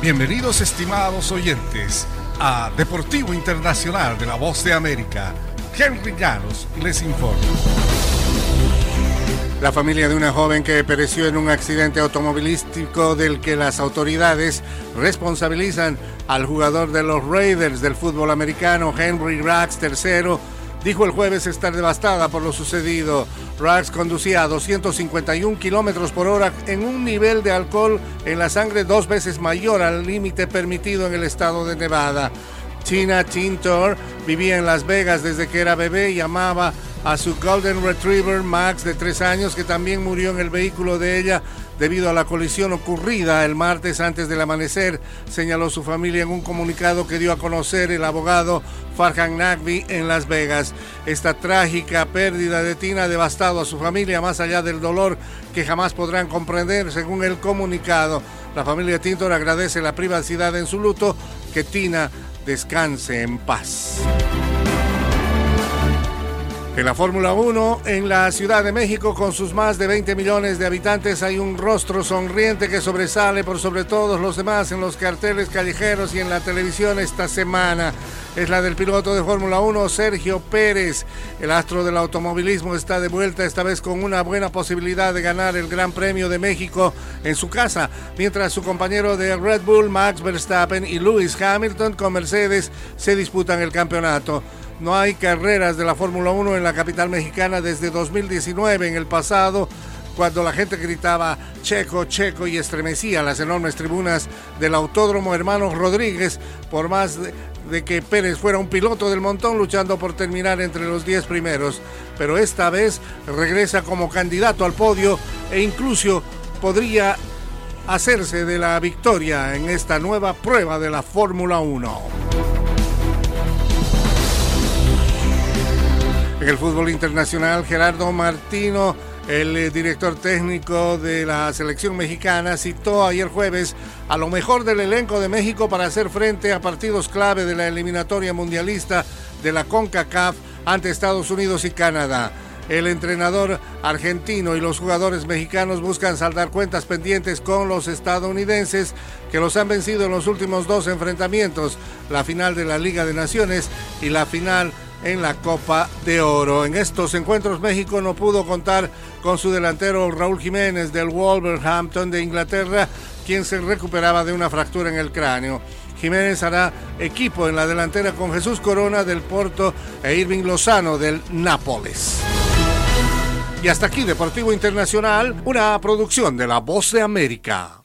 Bienvenidos estimados oyentes a Deportivo Internacional de la Voz de América. Henry Llanos les informa. La familia de una joven que pereció en un accidente automovilístico del que las autoridades responsabilizan al jugador de los Raiders del fútbol americano, Henry Rax III, dijo el jueves estar devastada por lo sucedido. Rax conducía a 251 kilómetros por hora en un nivel de alcohol en la sangre dos veces mayor al límite permitido en el estado de Nevada. Tina Tintor vivía en Las Vegas desde que era bebé y amaba a su Golden Retriever Max de tres años que también murió en el vehículo de ella debido a la colisión ocurrida el martes antes del amanecer, señaló su familia en un comunicado que dio a conocer el abogado Farhan Nagby en Las Vegas. Esta trágica pérdida de Tina ha devastado a su familia más allá del dolor que jamás podrán comprender, según el comunicado. La familia Tintor agradece la privacidad en su luto, que Tina descanse en paz. En la Fórmula 1, en la Ciudad de México, con sus más de 20 millones de habitantes, hay un rostro sonriente que sobresale por sobre todos los demás en los carteles callejeros y en la televisión esta semana. Es la del piloto de Fórmula 1, Sergio Pérez. El astro del automovilismo está de vuelta, esta vez con una buena posibilidad de ganar el Gran Premio de México en su casa, mientras su compañero de Red Bull, Max Verstappen, y Lewis Hamilton con Mercedes se disputan el campeonato. No hay carreras de la Fórmula 1 en la capital mexicana desde 2019. En el pasado, cuando la gente gritaba Checo, Checo y estremecía las enormes tribunas del Autódromo Hermanos Rodríguez, por más de, que Pérez fuera un piloto del montón luchando por terminar entre los 10 primeros. Pero esta vez regresa como candidato al podio e incluso podría hacerse de la victoria en esta nueva prueba de la Fórmula 1. El fútbol internacional, Gerardo Martino, el eh, director técnico de la selección mexicana, citó ayer jueves a lo mejor del elenco de México para hacer frente a partidos clave de la eliminatoria mundialista de la CONCACAF ante Estados Unidos y Canadá. El entrenador argentino y los jugadores mexicanos buscan saldar cuentas pendientes con los estadounidenses que los han vencido en los últimos dos enfrentamientos, la final de la Liga de Naciones y la final en la Copa de Oro. En estos encuentros México no pudo contar con su delantero Raúl Jiménez del Wolverhampton de Inglaterra, quien se recuperaba de una fractura en el cráneo. Jiménez hará equipo en la delantera con Jesús Corona del Porto e Irving Lozano del Nápoles. Y hasta aquí Deportivo Internacional, una producción de La Voz de América.